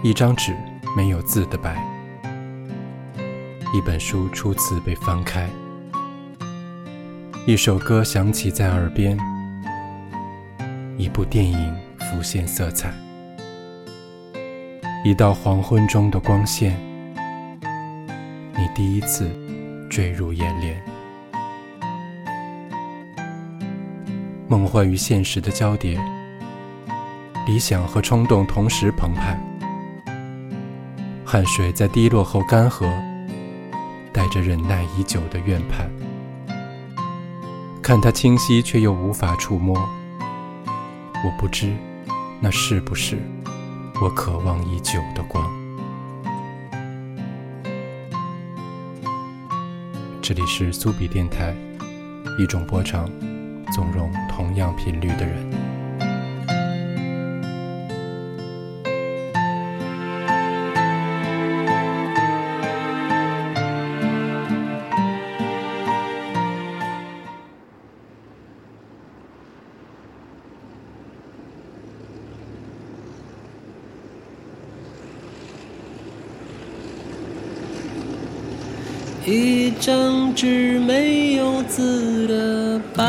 一张纸没有字的白，一本书初次被翻开，一首歌响起在耳边，一部电影浮现色彩，一道黄昏中的光线，你第一次坠入眼帘。梦幻与现实的交叠，理想和冲动同时澎湃，汗水在滴落后干涸，带着忍耐已久的怨盼。看它清晰却又无法触摸，我不知那是不是我渴望已久的光。这里是苏比电台，一种波长。纵容同样频率的人。一张纸没有字的白，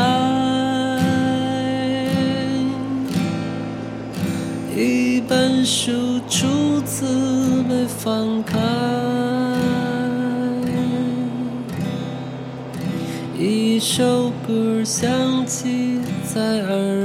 一本书初次被翻开，一首歌响起在耳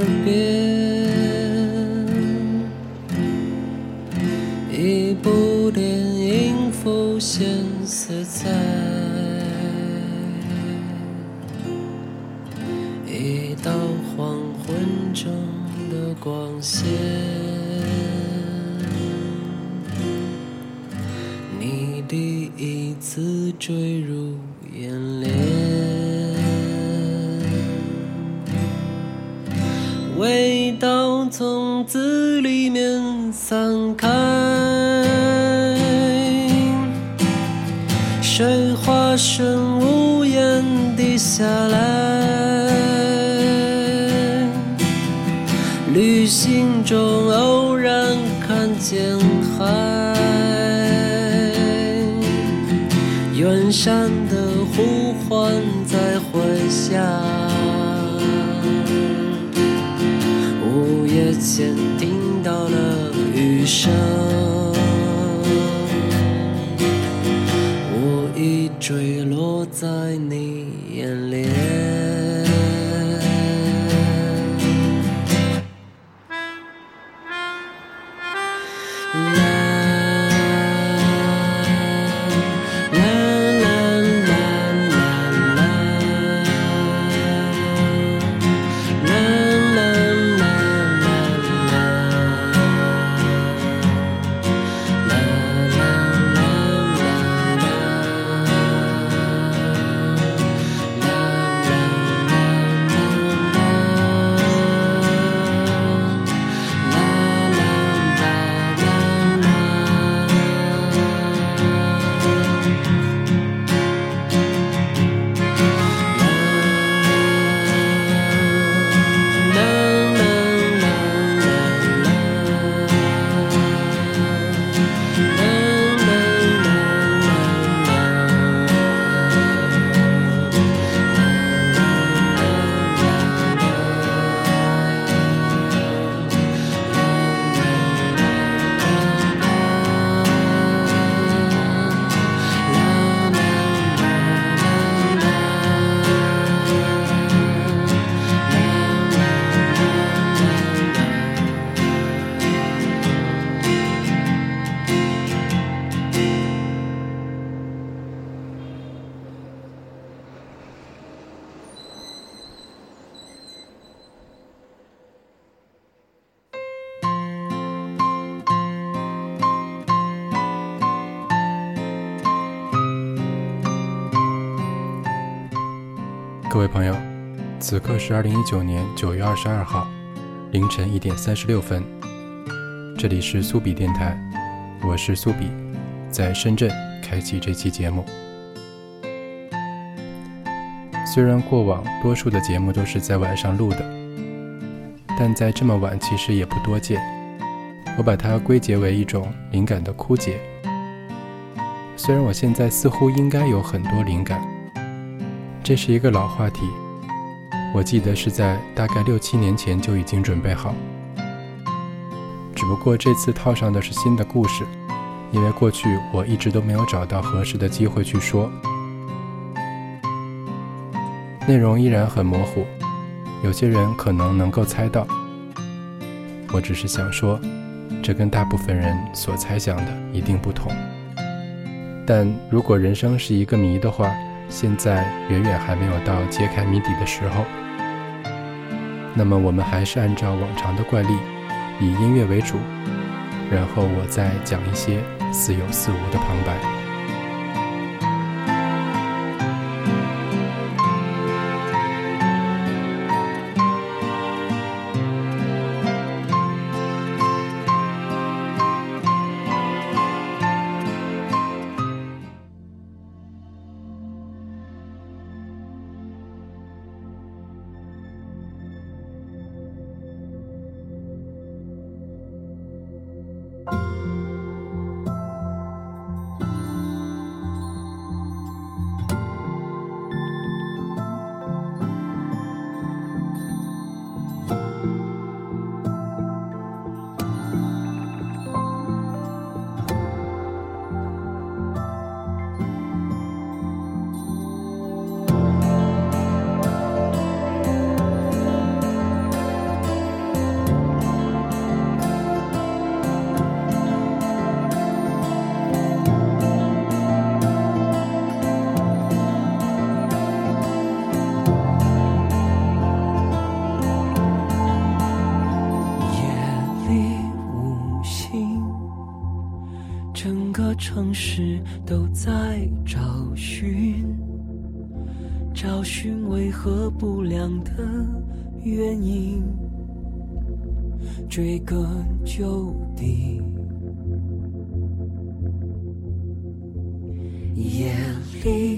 下来。旅行中偶然看见海，远山的呼唤在回响，午夜前听到了雨声，我已坠落在此刻是二零一九年九月二十二号凌晨一点三十六分，这里是苏比电台，我是苏比，在深圳开启这期节目。虽然过往多数的节目都是在晚上录的，但在这么晚其实也不多见，我把它归结为一种灵感的枯竭。虽然我现在似乎应该有很多灵感，这是一个老话题。我记得是在大概六七年前就已经准备好，只不过这次套上的是新的故事，因为过去我一直都没有找到合适的机会去说，内容依然很模糊，有些人可能能够猜到。我只是想说，这跟大部分人所猜想的一定不同。但如果人生是一个谜的话，现在远远还没有到揭开谜底的时候。那么我们还是按照往常的惯例，以音乐为主，然后我再讲一些似有似无的旁白。原因，追根究底。夜里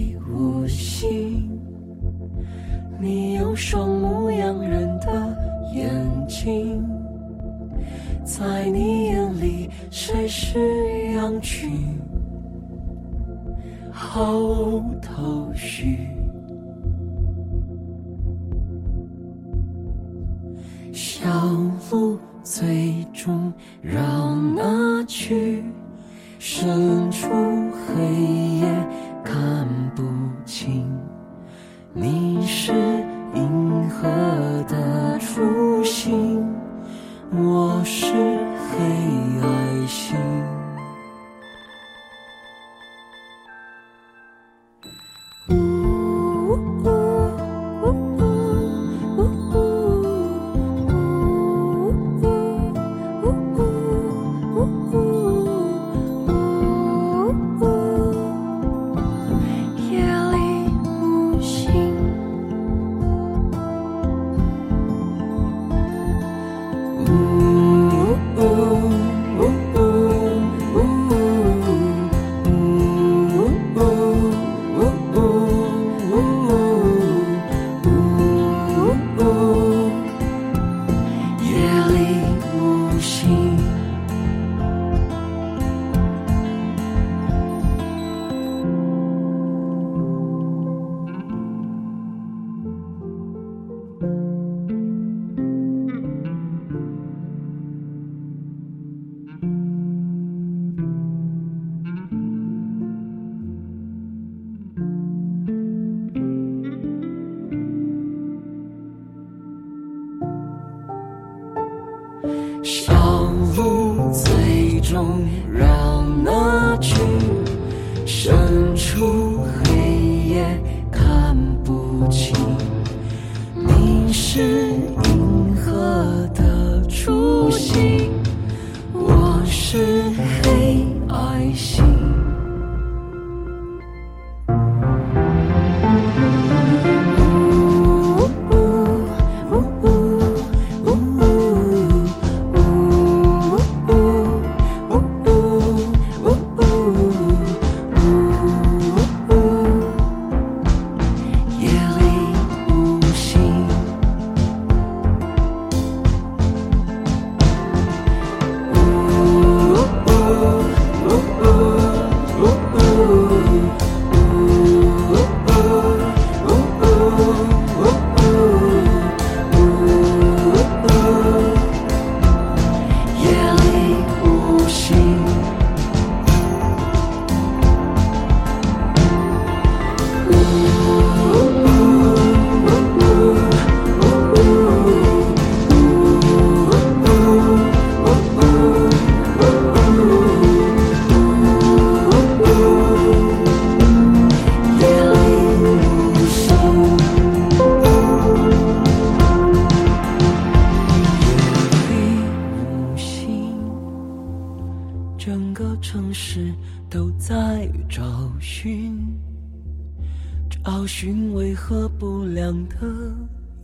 找寻为何不良的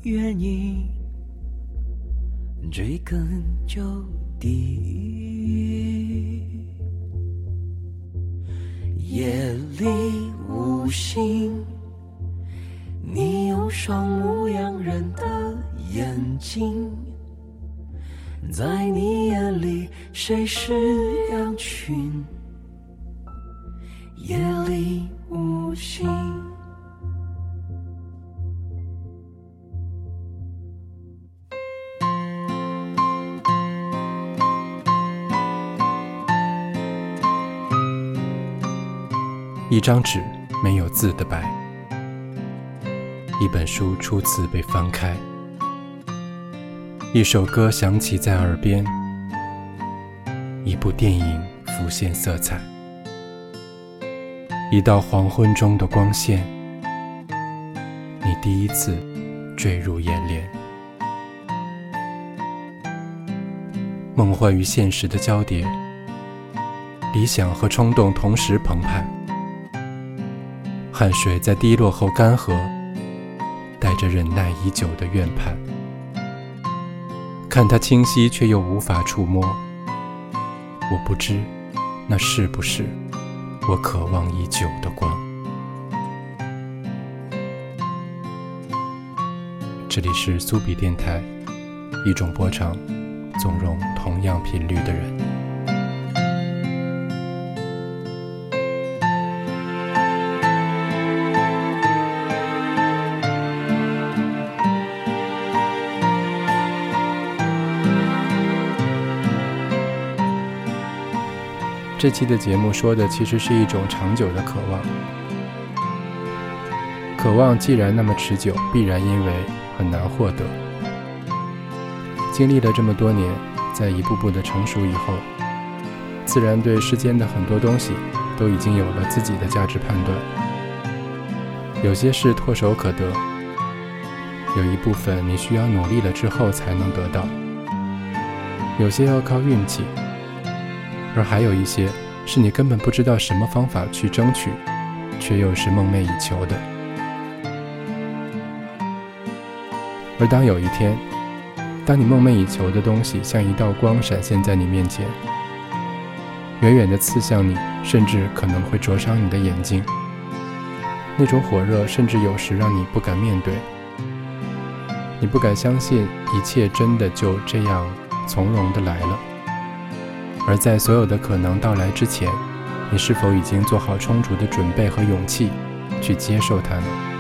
原因，追根究底。夜里无星，你有双牧羊人的眼睛，在你眼里谁是羊群？夜里无星。一张纸没有字的白，一本书初次被翻开，一首歌响起在耳边，一部电影浮现色彩，一道黄昏中的光线，你第一次坠入眼帘，梦幻与现实的交叠，理想和冲动同时澎湃。汗水在滴落后干涸，带着忍耐已久的怨盼。看它清晰，却又无法触摸。我不知，那是不是我渴望已久的光？这里是苏比电台，一种波长，纵容同样频率的人。这期的节目说的其实是一种长久的渴望，渴望既然那么持久，必然因为很难获得。经历了这么多年，在一步步的成熟以后，自然对世间的很多东西都已经有了自己的价值判断。有些事唾手可得，有一部分你需要努力了之后才能得到，有些要靠运气。而还有一些是你根本不知道什么方法去争取，却又是梦寐以求的。而当有一天，当你梦寐以求的东西像一道光闪现在你面前，远远地刺向你，甚至可能会灼伤你的眼睛，那种火热甚至有时让你不敢面对，你不敢相信一切真的就这样从容地来了。而在所有的可能到来之前，你是否已经做好充足的准备和勇气，去接受它呢？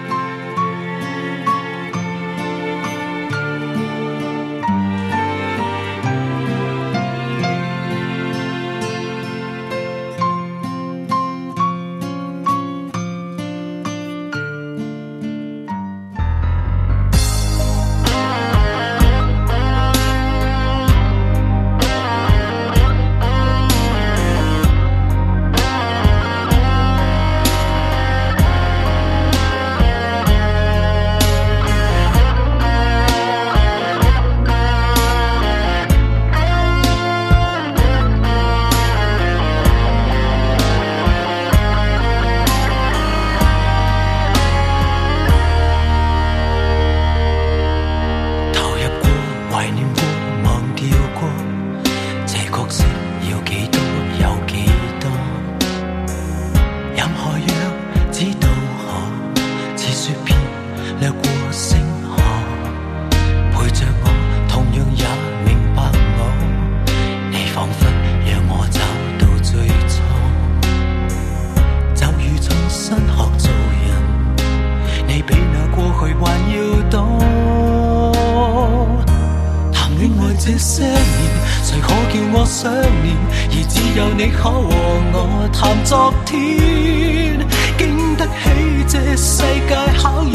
想念，而只有你可和我谈昨天，经得起这世界考验，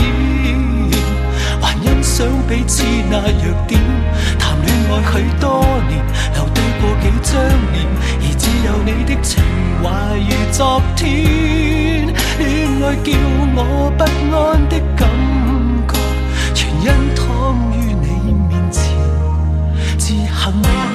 还欣赏彼此那弱点。谈恋爱许多年，留低过几张脸，而只有你的情怀如昨天。恋爱叫我不安的感觉，全因躺于你面前，至幸。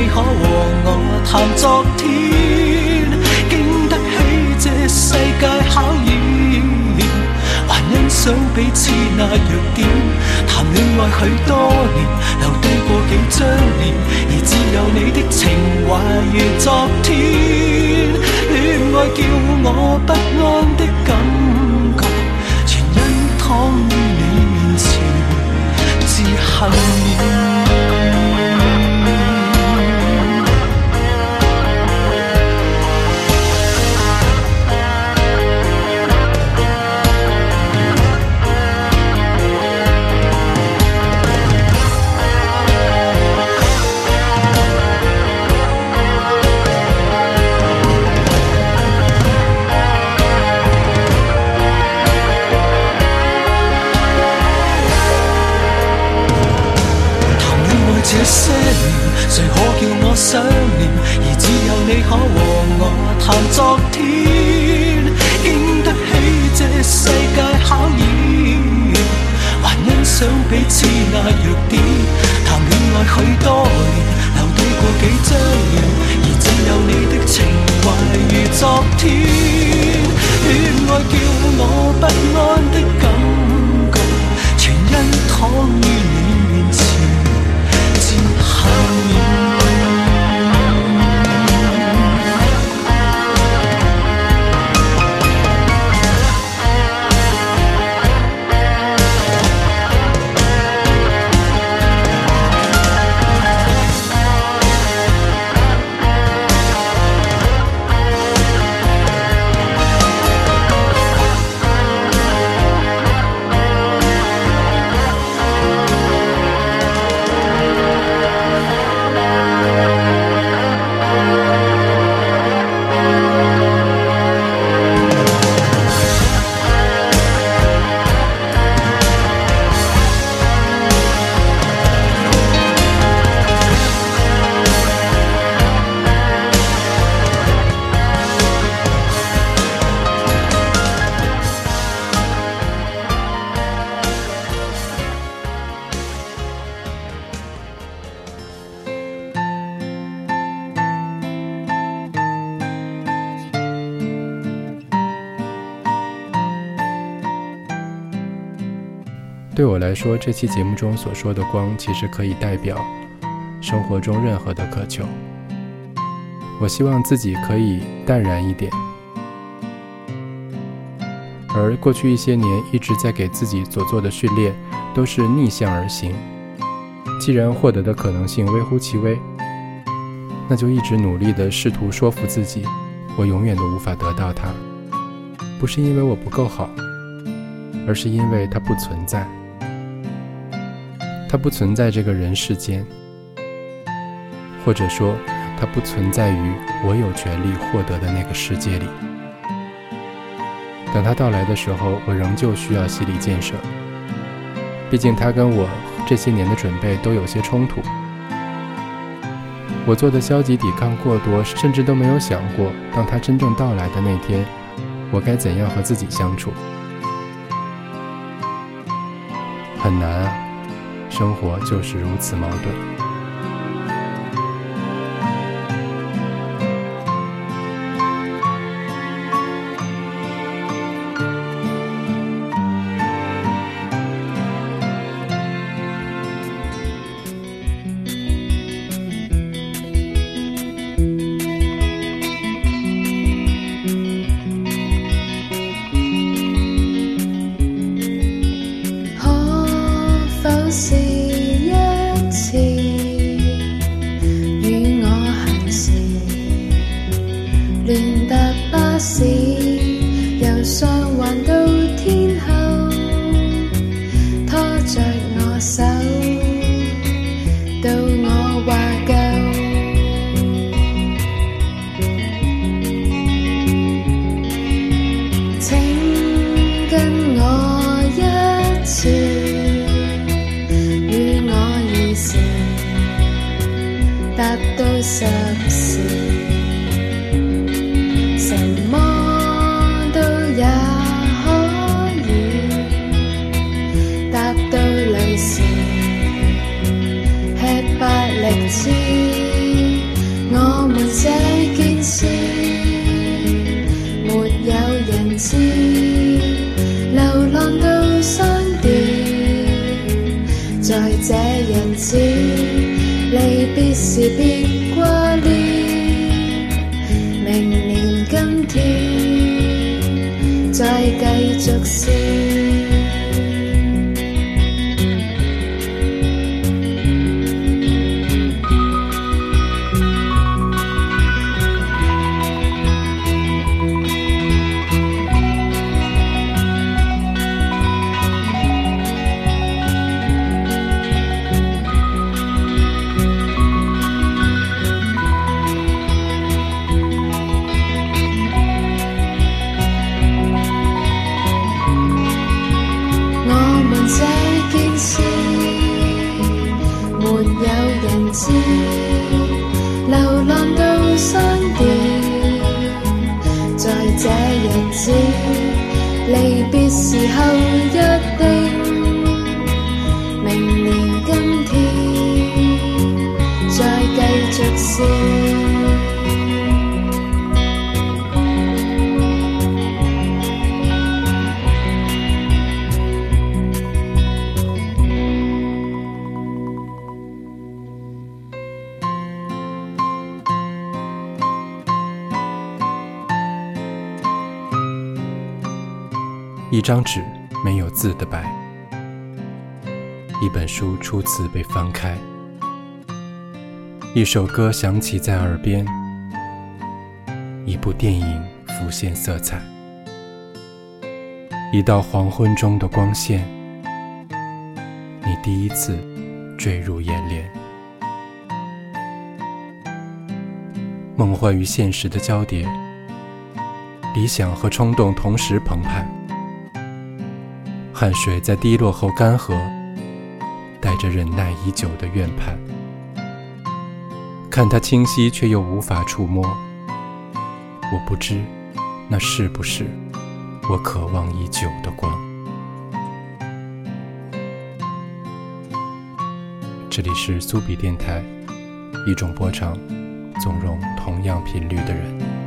你可和我谈昨天，经得起这世界考验，还欣赏彼此那弱点。谈恋爱许多年，留低过几张脸，而只有你的情怀如昨天。恋爱叫我不安的感觉，全因躺于你面前，自恨。我想念？而只有你可和我谈昨天，经得起这世界考验，还欣赏彼此那弱点。谈恋爱许多年，留低过几张脸，而只有你的情怀如昨天。恋爱叫我不安的感觉，全因躺于对我来说，这期节目中所说的光，其实可以代表生活中任何的渴求。我希望自己可以淡然一点，而过去一些年一直在给自己所做的训练，都是逆向而行。既然获得的可能性微乎其微，那就一直努力地试图说服自己，我永远都无法得到它。不是因为我不够好，而是因为它不存在。它不存在这个人世间，或者说，它不存在于我有权利获得的那个世界里。等它到来的时候，我仍旧需要心理建设。毕竟，它跟我这些年的准备都有些冲突。我做的消极抵抗过多，甚至都没有想过，当它真正到来的那天，我该怎样和自己相处。很难啊。生活就是如此矛盾。张纸没有字的白，一本书初次被翻开，一首歌响起在耳边，一部电影浮现色彩，一道黄昏中的光线，你第一次坠入眼帘，梦幻与现实的交叠，理想和冲动同时澎湃。汗水在滴落后干涸，带着忍耐已久的怨盼。看它清晰，却又无法触摸。我不知，那是不是我渴望已久的光？这里是苏比电台，一种波长，纵容同样频率的人。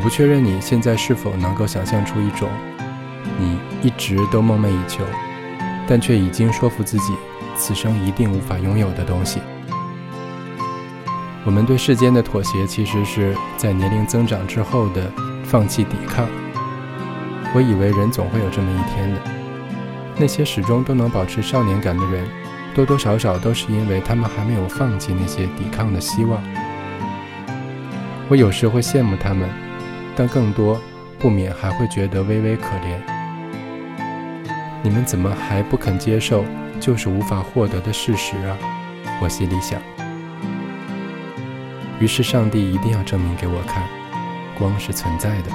我不确认你现在是否能够想象出一种你一直都梦寐以求，但却已经说服自己此生一定无法拥有的东西。我们对世间的妥协，其实是在年龄增长之后的放弃抵抗。我以为人总会有这么一天的，那些始终都能保持少年感的人，多多少少都是因为他们还没有放弃那些抵抗的希望。我有时会羡慕他们。但更多不免还会觉得微微可怜。你们怎么还不肯接受就是无法获得的事实啊？我心里想。于是上帝一定要证明给我看，光是存在的，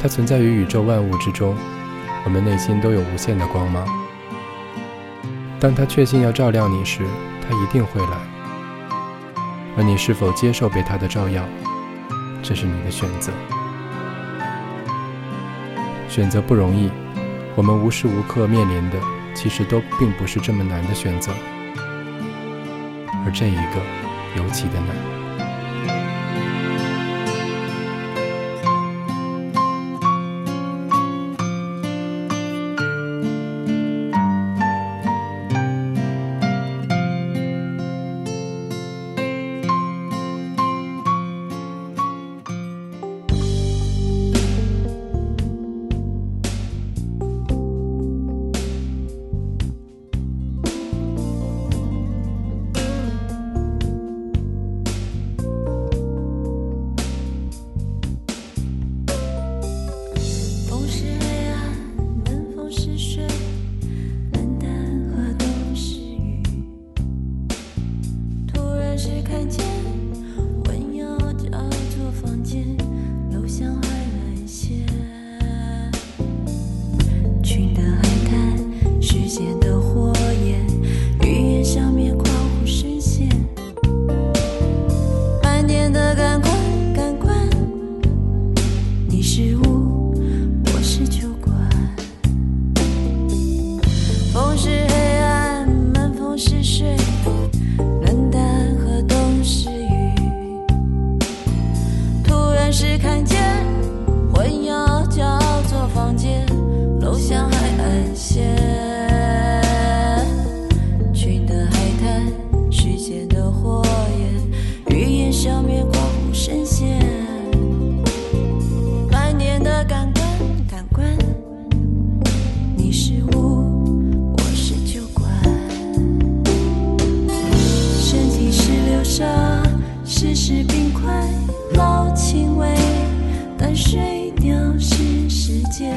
它存在于宇宙万物之中。我们内心都有无限的光芒。当他确信要照亮你时，他一定会来。而你是否接受被他的照耀？这是你的选择，选择不容易。我们无时无刻面临的，其实都并不是这么难的选择，而这一个尤其的难。只是冰块，老情味，淡水掉是时间。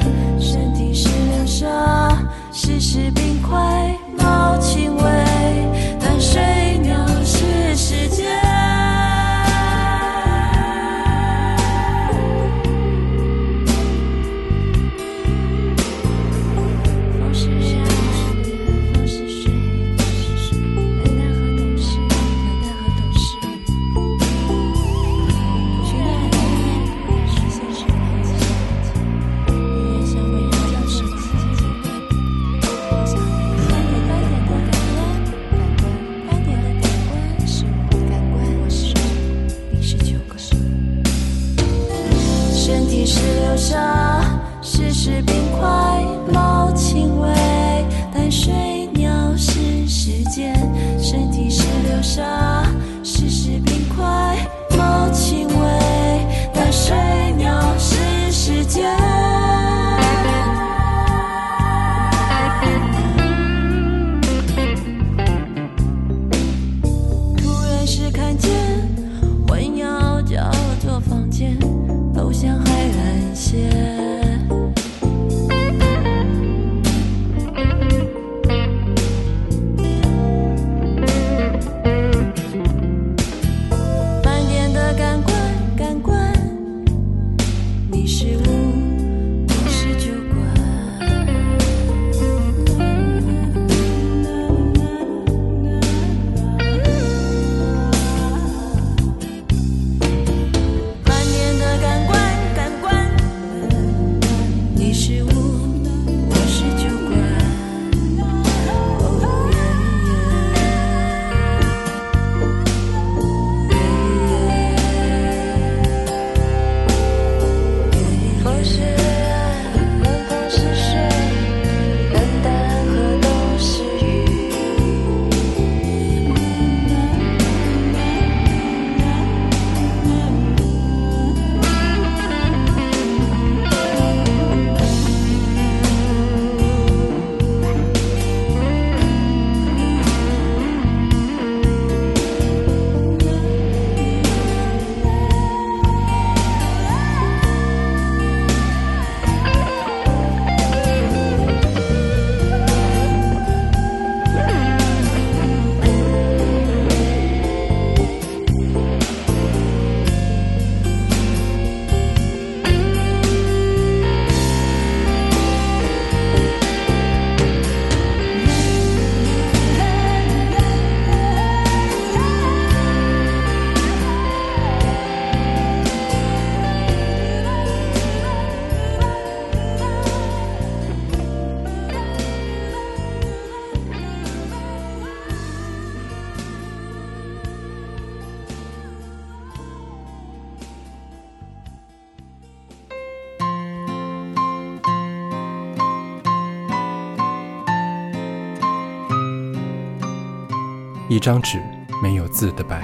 一张纸没有字的白，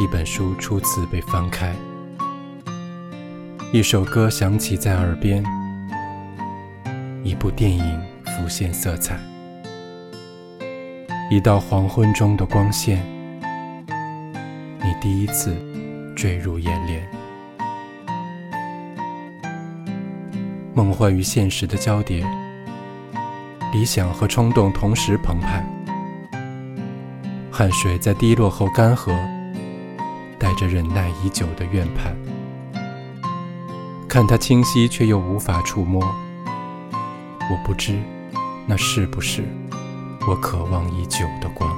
一本书初次被翻开，一首歌响起在耳边，一部电影浮现色彩，一道黄昏中的光线，你第一次坠入眼帘，梦幻与现实的交叠，理想和冲动同时澎湃。汗水在滴落后干涸，带着忍耐已久的怨盼。看它清晰，却又无法触摸。我不知，那是不是我渴望已久的光？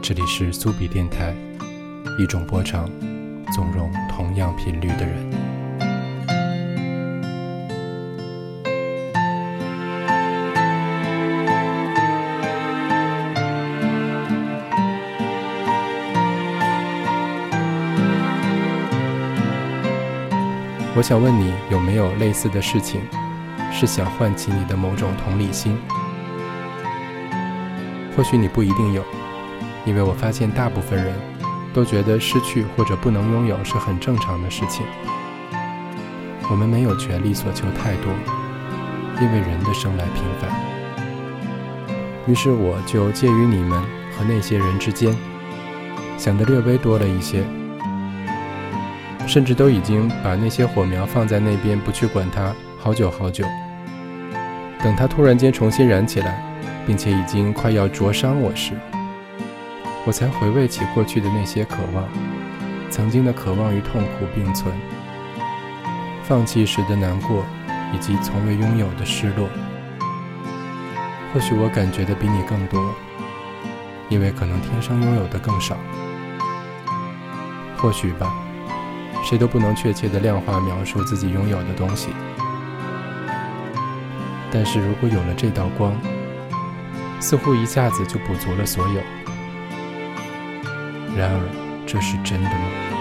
这里是苏比电台，一种波长，纵容同样频率的人。我想问你，有没有类似的事情，是想唤起你的某种同理心？或许你不一定有，因为我发现大部分人都觉得失去或者不能拥有是很正常的事情。我们没有权利所求太多，因为人的生来平凡。于是我就介于你们和那些人之间，想的略微多了一些，甚至都已经把那些火苗放在那边，不去管它，好久好久。等它突然间重新燃起来，并且已经快要灼伤我时，我才回味起过去的那些渴望，曾经的渴望与痛苦并存，放弃时的难过，以及从未拥有的失落。或许我感觉的比你更多，因为可能天生拥有的更少。或许吧，谁都不能确切的量化描述自己拥有的东西。但是如果有了这道光，似乎一下子就补足了所有。然而，这是真的吗？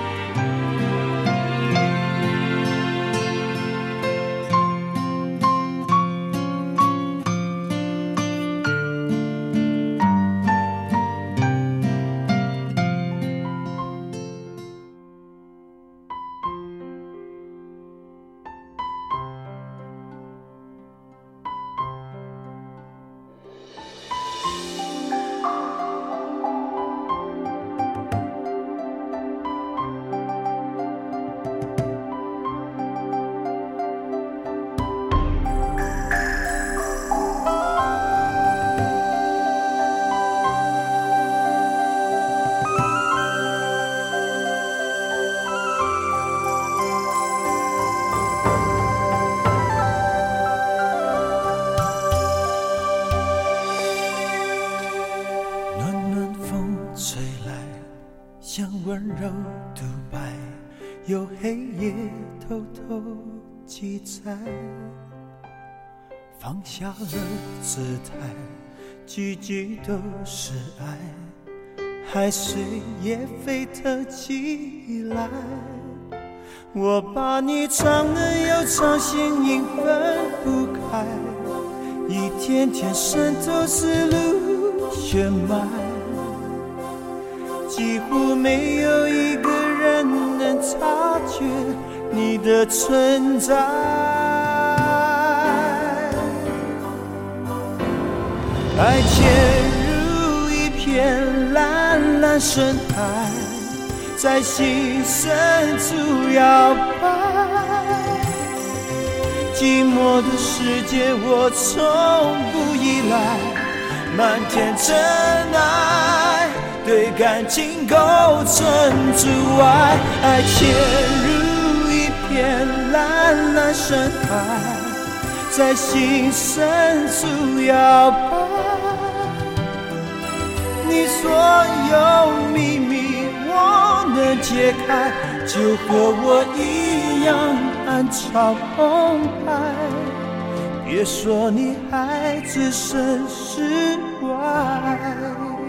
有黑夜偷偷记载。放下了姿态，句句都是爱，海水也沸腾起来。我把你唱的又唱，心影分不开，一天天渗透思路血脉，几乎没有一个人能察觉你的存在。爱潜入一片蓝蓝深海，在心深处摇摆。寂寞的世界，我从不依赖，漫天尘埃对感情构成阻碍。爱潜入一片蓝蓝深海，在心深处摇摆。你所有秘密我能解开，就和我一样暗潮澎湃。别说你还置身事外。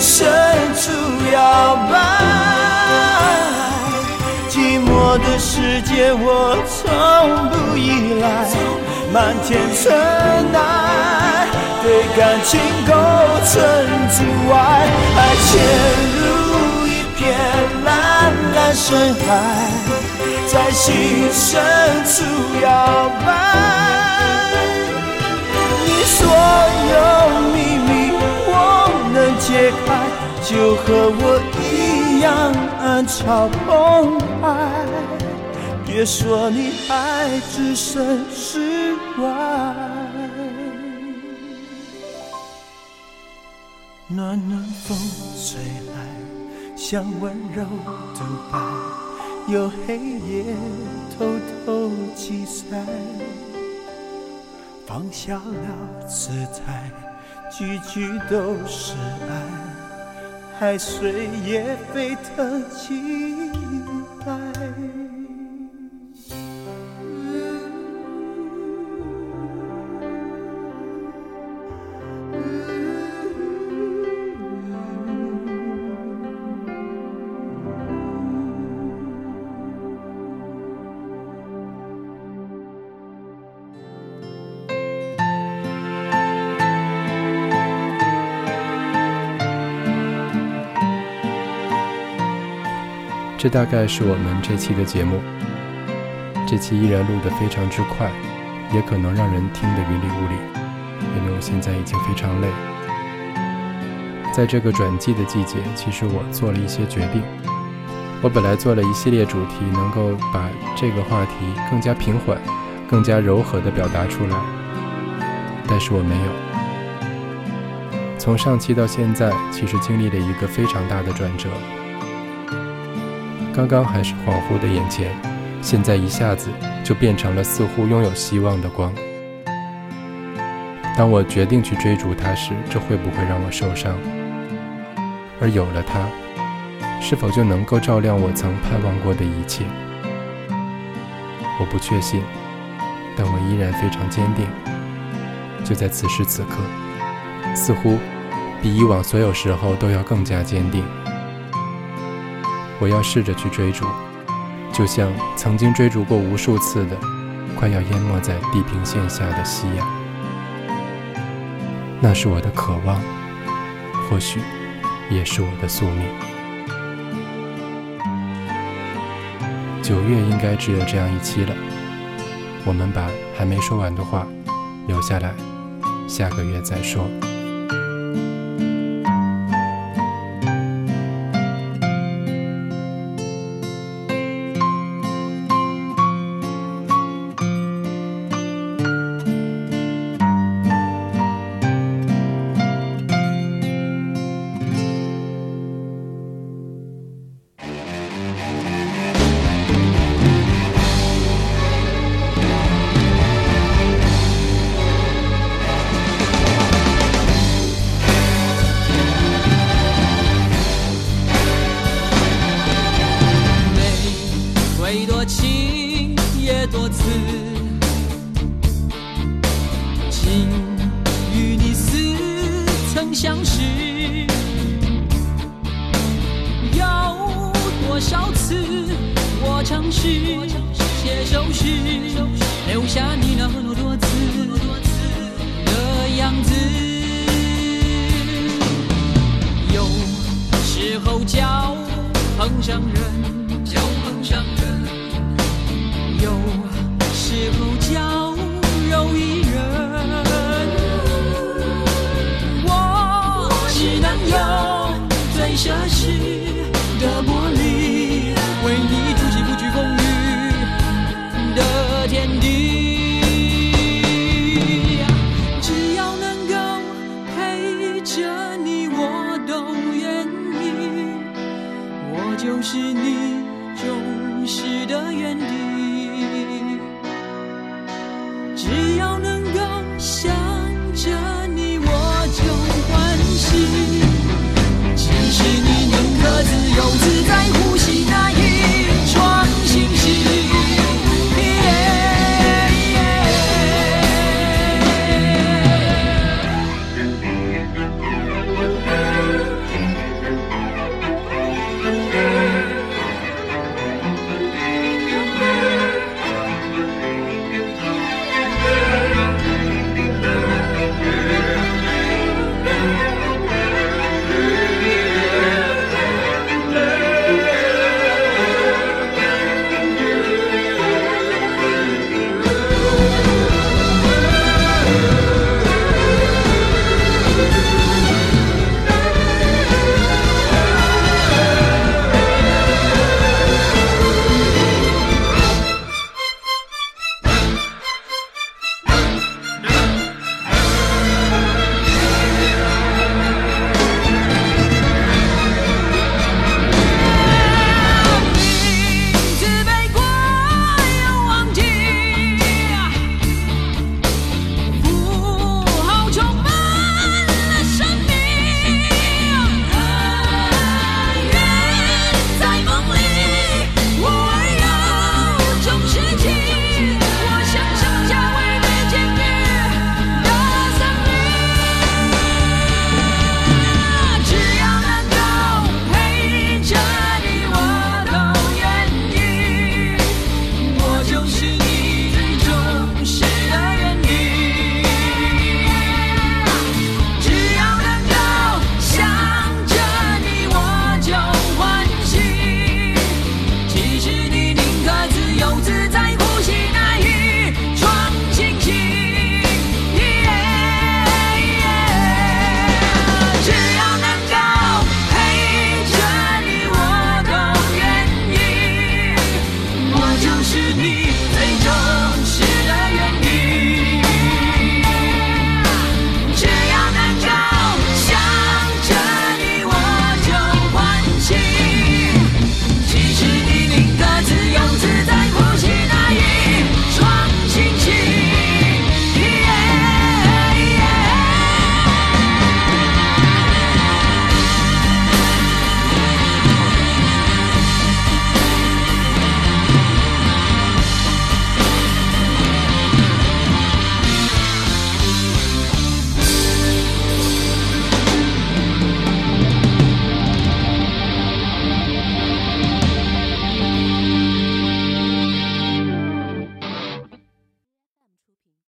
深处摇摆。寂寞的世界，我从不依赖，漫天尘埃对感情构成阻碍。爱潜入一片蓝蓝深海。在心深处摇摆，你所有解开，就和我一样暗潮澎湃。别说你还置身事外，暖暖风吹来，像温柔独白。有黑夜偷偷记载，放下了姿态，句句都是爱，海水也沸腾起。这大概是我们这期的节目。这期依然录得非常之快，也可能让人听得云里雾里，因为我现在已经非常累。在这个转季的季节，其实我做了一些决定。我本来做了一系列主题，能够把这个话题更加平缓、更加柔和地表达出来，但是我没有。从上期到现在，其实经历了一个非常大的转折。刚刚还是恍惚的眼前。现在一下子就变成了似乎拥有希望的光。当我决定去追逐它时，这会不会让我受伤？而有了它，是否就能够照亮我曾盼望过的一切？我不确信，但我依然非常坚定。就在此时此刻，似乎比以往所有时候都要更加坚定。我要试着去追逐。就像曾经追逐过无数次的，快要淹没在地平线下的夕阳，那是我的渴望，或许也是我的宿命。九月应该只有这样一期了，我们把还没说完的话留下来，下个月再说。